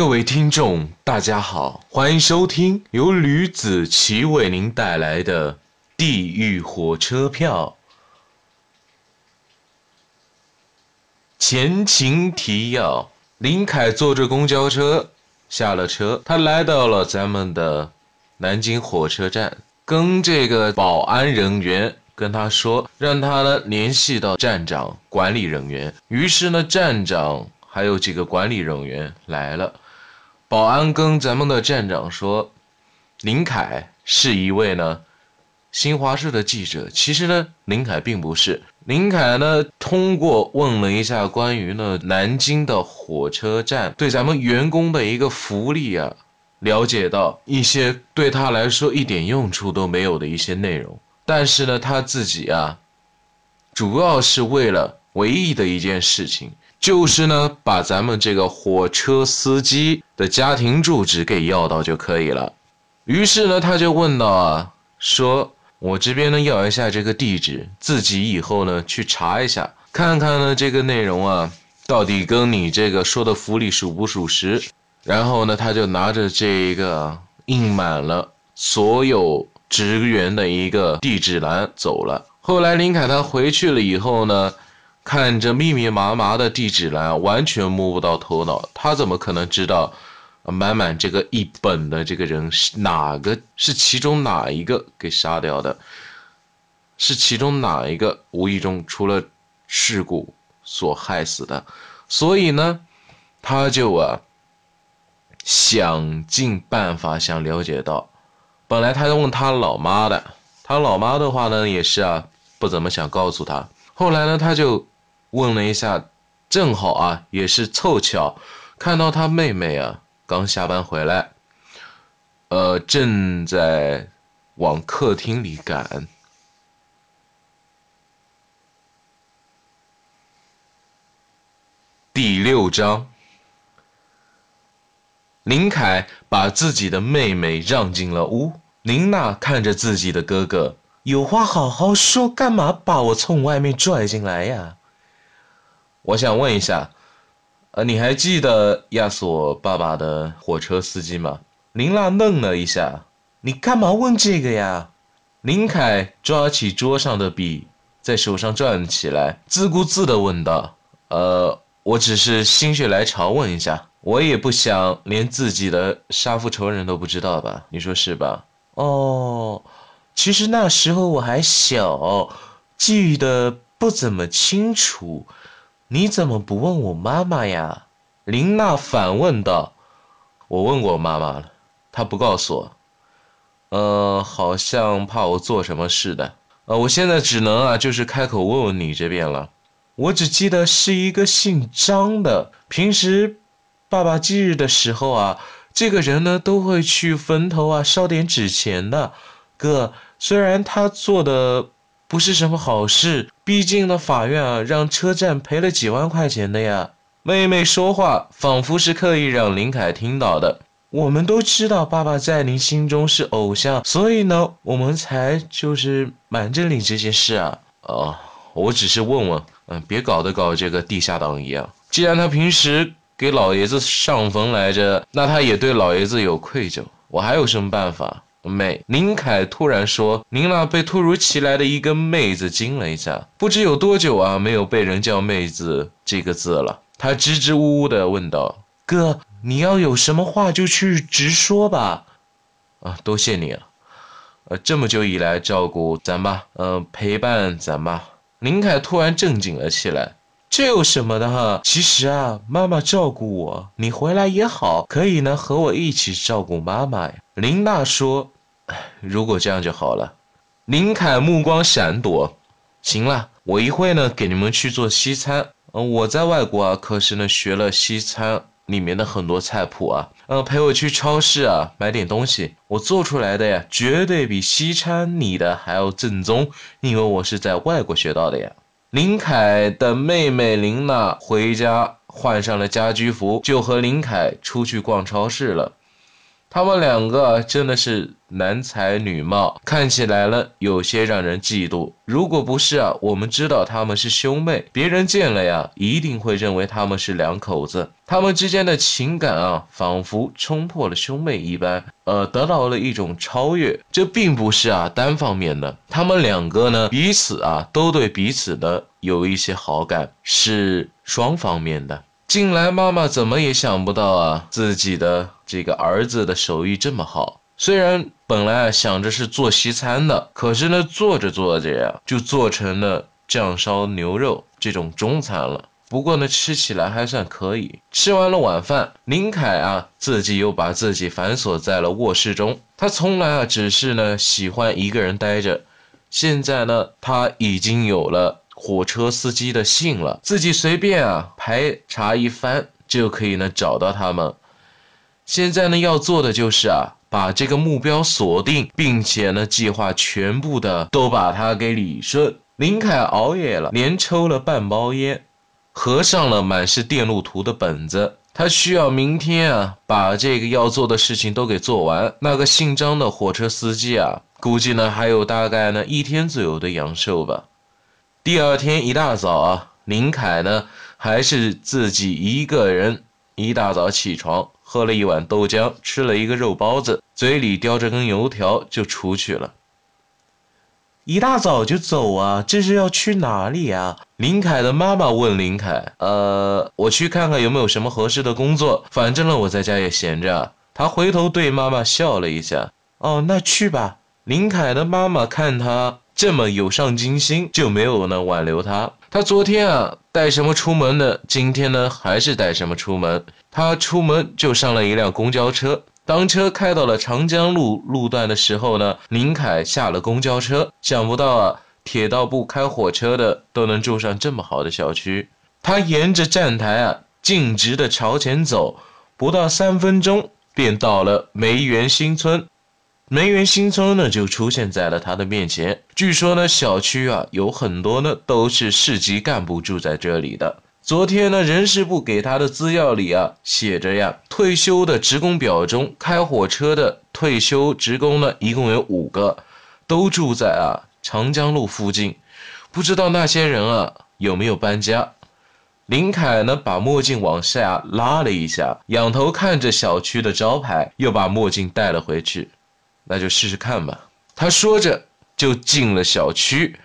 各位听众，大家好，欢迎收听由吕子奇为您带来的《地狱火车票》。前情提要：林凯坐着公交车下了车，他来到了咱们的南京火车站，跟这个保安人员跟他说，让他呢联系到站长、管理人员。于是呢，站长还有几个管理人员来了。保安跟咱们的站长说，林凯是一位呢新华社的记者。其实呢，林凯并不是。林凯呢，通过问了一下关于呢南京的火车站对咱们员工的一个福利啊，了解到一些对他来说一点用处都没有的一些内容。但是呢，他自己啊，主要是为了唯一的一件事情。就是呢，把咱们这个火车司机的家庭住址给要到就可以了。于是呢，他就问到啊，说我这边呢要一下这个地址，自己以后呢去查一下，看看呢这个内容啊，到底跟你这个说的福利属不属实。然后呢，他就拿着这一个印满了所有职员的一个地址栏走了。后来林凯他回去了以后呢。看着密密麻麻的地址栏，完全摸不到头脑。他怎么可能知道，满满这个一本的这个人是哪个？是其中哪一个给杀掉的？是其中哪一个无意中出了事故所害死的？所以呢，他就啊，想尽办法想了解到。本来他要问他老妈的，他老妈的话呢，也是啊，不怎么想告诉他。后来呢，他就。问了一下，正好啊，也是凑巧，看到他妹妹啊刚下班回来，呃，正在往客厅里赶。第六章，林凯把自己的妹妹让进了屋。林娜看着自己的哥哥，有话好好说，干嘛把我从外面拽进来呀？我想问一下，呃，你还记得亚索爸爸的火车司机吗？林娜愣了一下，你干嘛问这个呀？林凯抓起桌上的笔，在手上转起来，自顾自地问道：“呃，我只是心血来潮问一下，我也不想连自己的杀父仇人都不知道吧？你说是吧？”哦，其实那时候我还小，记得不怎么清楚。你怎么不问我妈妈呀？林娜反问道。我问过妈妈了，她不告诉我。呃，好像怕我做什么似的。呃，我现在只能啊，就是开口问问你这边了。我只记得是一个姓张的，平时爸爸忌日的时候啊，这个人呢都会去坟头啊烧点纸钱的。哥，虽然他做的。不是什么好事，毕竟呢，法院啊让车站赔了几万块钱的呀。妹妹说话仿佛是刻意让林凯听到的。我们都知道爸爸在您心中是偶像，所以呢，我们才就是瞒着你这件事啊。哦，我只是问问，嗯，别搞得搞这个地下党一样。既然他平时给老爷子上坟来着，那他也对老爷子有愧疚。我还有什么办法？妹，林凯突然说：“您娜被突如其来的一个妹子惊了一下，不知有多久啊没有被人叫妹子这个字了。他支支吾吾的问道：‘哥，你要有什么话就去直说吧。’啊，多谢你了，呃，这么久以来照顾咱妈，嗯，陪伴咱妈。”林凯突然正经了起来。这有什么的哈？其实啊，妈妈照顾我，你回来也好，可以呢和我一起照顾妈妈呀。林娜说：“如果这样就好了。”林凯目光闪躲，行了，我一会呢给你们去做西餐。嗯，我在外国啊，可是呢学了西餐里面的很多菜谱啊。嗯，陪我去超市啊买点东西，我做出来的呀，绝对比西餐你的还要正宗，因为我是在外国学到的呀。林凯的妹妹林娜回家换上了家居服，就和林凯出去逛超市了。他们两个真的是男才女貌，看起来呢有些让人嫉妒。如果不是啊，我们知道他们是兄妹，别人见了呀，一定会认为他们是两口子。他们之间的情感啊，仿佛冲破了兄妹一般，呃，得到了一种超越。这并不是啊单方面的，他们两个呢彼此啊都对彼此的有一些好感，是双方面的。近来妈妈怎么也想不到啊，自己的这个儿子的手艺这么好。虽然本来想着是做西餐的，可是呢，做着做着呀，就做成了酱烧牛肉这种中餐了。不过呢，吃起来还算可以。吃完了晚饭，林凯啊，自己又把自己反锁在了卧室中。他从来啊，只是呢喜欢一个人待着。现在呢，他已经有了。火车司机的信了，自己随便啊排查一番就可以呢找到他们。现在呢要做的就是啊把这个目标锁定，并且呢计划全部的都把它给理顺。林凯熬夜了，连抽了半包烟，合上了满是电路图的本子。他需要明天啊把这个要做的事情都给做完。那个姓张的火车司机啊，估计呢还有大概呢一天左右的阳寿吧。第二天一大早啊，林凯呢还是自己一个人，一大早起床，喝了一碗豆浆，吃了一个肉包子，嘴里叼着根油条就出去了。一大早就走啊？这是要去哪里呀？林凯的妈妈问林凯：“呃，我去看看有没有什么合适的工作，反正呢我在家也闲着。”他回头对妈妈笑了一下：“哦，那去吧。”林凯的妈妈看他。这么有上进心，就没有呢挽留他。他昨天啊带什么出门呢？今天呢还是带什么出门？他出门就上了一辆公交车。当车开到了长江路路段的时候呢，林凯下了公交车。想不到啊，铁道部开火车的都能住上这么好的小区。他沿着站台啊径直的朝前走，不到三分钟便到了梅园新村。梅园新村呢，就出现在了他的面前。据说呢，小区啊有很多呢都是市级干部住在这里的。昨天呢，人事部给他的资料里啊写着呀，退休的职工表中，开火车的退休职工呢一共有五个，都住在啊长江路附近。不知道那些人啊有没有搬家？林凯呢，把墨镜往下拉了一下，仰头看着小区的招牌，又把墨镜戴了回去。那就试试看吧。他说着就进了小区。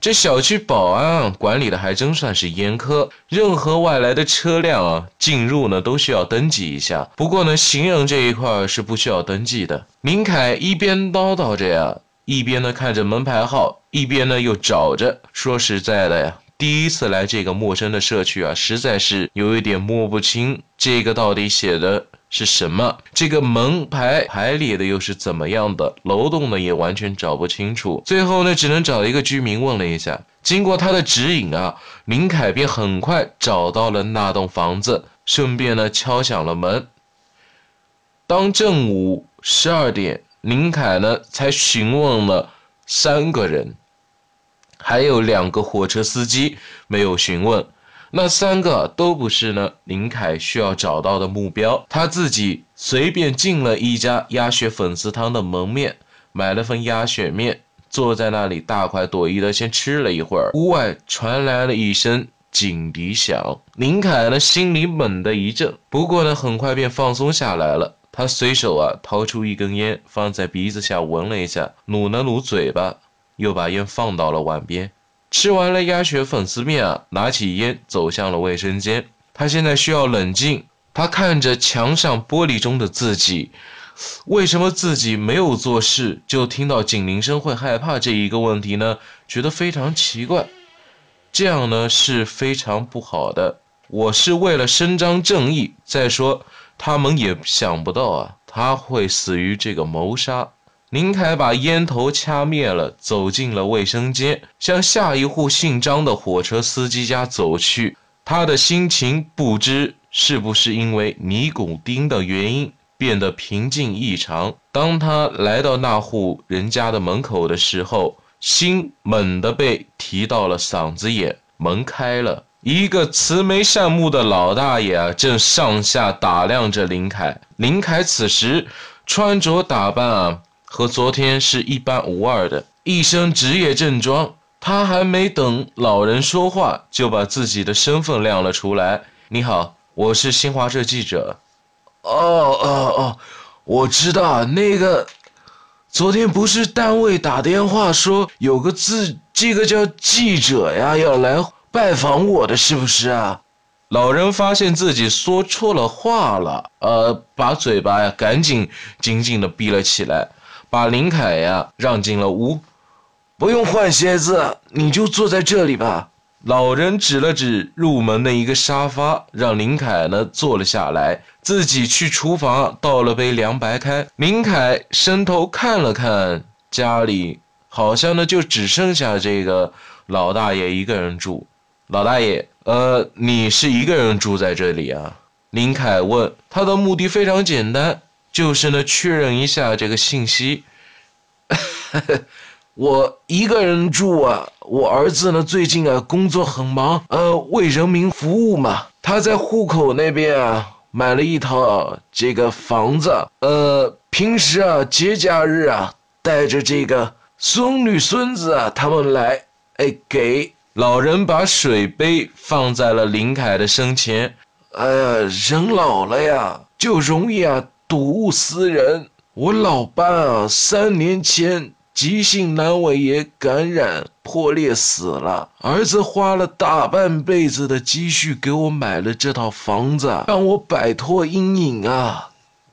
这小区保安管理的还真算是严苛，任何外来的车辆啊进入呢都需要登记一下。不过呢，行人这一块是不需要登记的。林凯一边叨叨着呀，一边呢看着门牌号，一边呢又找着。说实在的呀，第一次来这个陌生的社区啊，实在是有一点摸不清这个到底写的。是什么？这个门牌牌列的又是怎么样的？楼栋呢也完全找不清楚。最后呢，只能找一个居民问了一下。经过他的指引啊，林凯便很快找到了那栋房子，顺便呢敲响了门。当正午十二点，林凯呢才询问了三个人，还有两个火车司机没有询问。那三个都不是呢，林凯需要找到的目标。他自己随便进了一家鸭血粉丝汤的门面，买了份鸭血面，坐在那里大快朵颐的先吃了一会儿。屋外传来了一声警笛响，林凯呢心里猛地一震，不过呢很快便放松下来了。他随手啊掏出一根烟，放在鼻子下闻了一下，努了努嘴巴，又把烟放到了碗边。吃完了鸭血粉丝面啊，拿起烟走向了卫生间。他现在需要冷静。他看着墙上玻璃中的自己，为什么自己没有做事就听到警铃声会害怕这一个问题呢？觉得非常奇怪。这样呢是非常不好的。我是为了伸张正义。再说，他们也想不到啊，他会死于这个谋杀。林凯把烟头掐灭了，走进了卫生间，向下一户姓张的火车司机家走去。他的心情不知是不是因为尼古丁的原因变得平静异常。当他来到那户人家的门口的时候，心猛地被提到了嗓子眼。门开了，一个慈眉善目的老大爷啊，正上下打量着林凯。林凯此时。穿着打扮啊和昨天是一般无二的，一身职业正装。他还没等老人说话，就把自己的身份亮了出来。你好，我是新华社记者。哦哦哦，我知道那个。昨天不是单位打电话说有个字，这个叫记者呀，要来拜访我的，是不是啊？老人发现自己说错了话了，呃，把嘴巴呀赶紧紧紧的闭了起来，把林凯呀让进了屋。不用换鞋子，你就坐在这里吧。老人指了指入门的一个沙发，让林凯呢坐了下来，自己去厨房倒了杯凉白开。林凯伸头看了看家里，好像呢就只剩下这个老大爷一个人住。老大爷，呃，你是一个人住在这里啊？林凯问。他的目的非常简单，就是呢确认一下这个信息。我一个人住啊，我儿子呢最近啊工作很忙，呃，为人民服务嘛。他在户口那边啊买了一套这个房子，呃，平时啊节假日啊带着这个孙女孙子啊他们来，哎，给老人把水杯放在了林凯的身前。哎呀，人老了呀，就容易啊睹物思人。我老伴啊三年前。急性阑尾炎感染破裂死了，儿子花了大半辈子的积蓄给我买了这套房子，让我摆脱阴影啊！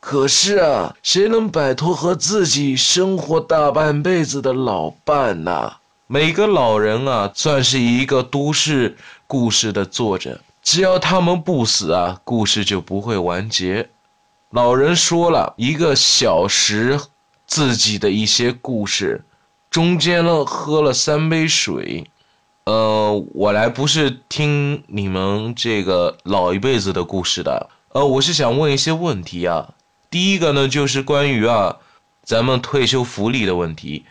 可是啊，谁能摆脱和自己生活大半辈子的老伴呢？每个老人啊，算是一个都市故事的作者，只要他们不死啊，故事就不会完结。老人说了一个小时。自己的一些故事，中间呢喝了三杯水，呃，我来不是听你们这个老一辈子的故事的，呃，我是想问一些问题啊。第一个呢就是关于啊咱们退休福利的问题，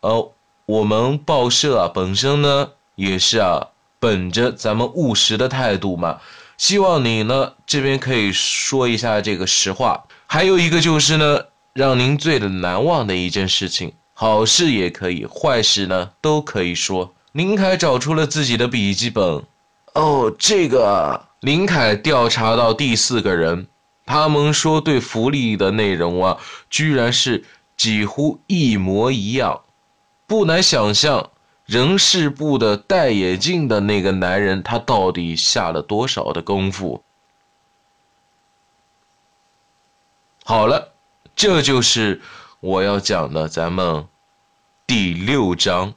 呃，我们报社啊本身呢也是啊本着咱们务实的态度嘛，希望你呢这边可以说一下这个实话。还有一个就是呢。让您最难忘的一件事情，好事也可以，坏事呢都可以说。林凯找出了自己的笔记本，哦，这个林凯调查到第四个人，他们说对福利的内容啊，居然是几乎一模一样，不难想象人事部的戴眼镜的那个男人，他到底下了多少的功夫。好了。这就是我要讲的，咱们第六章。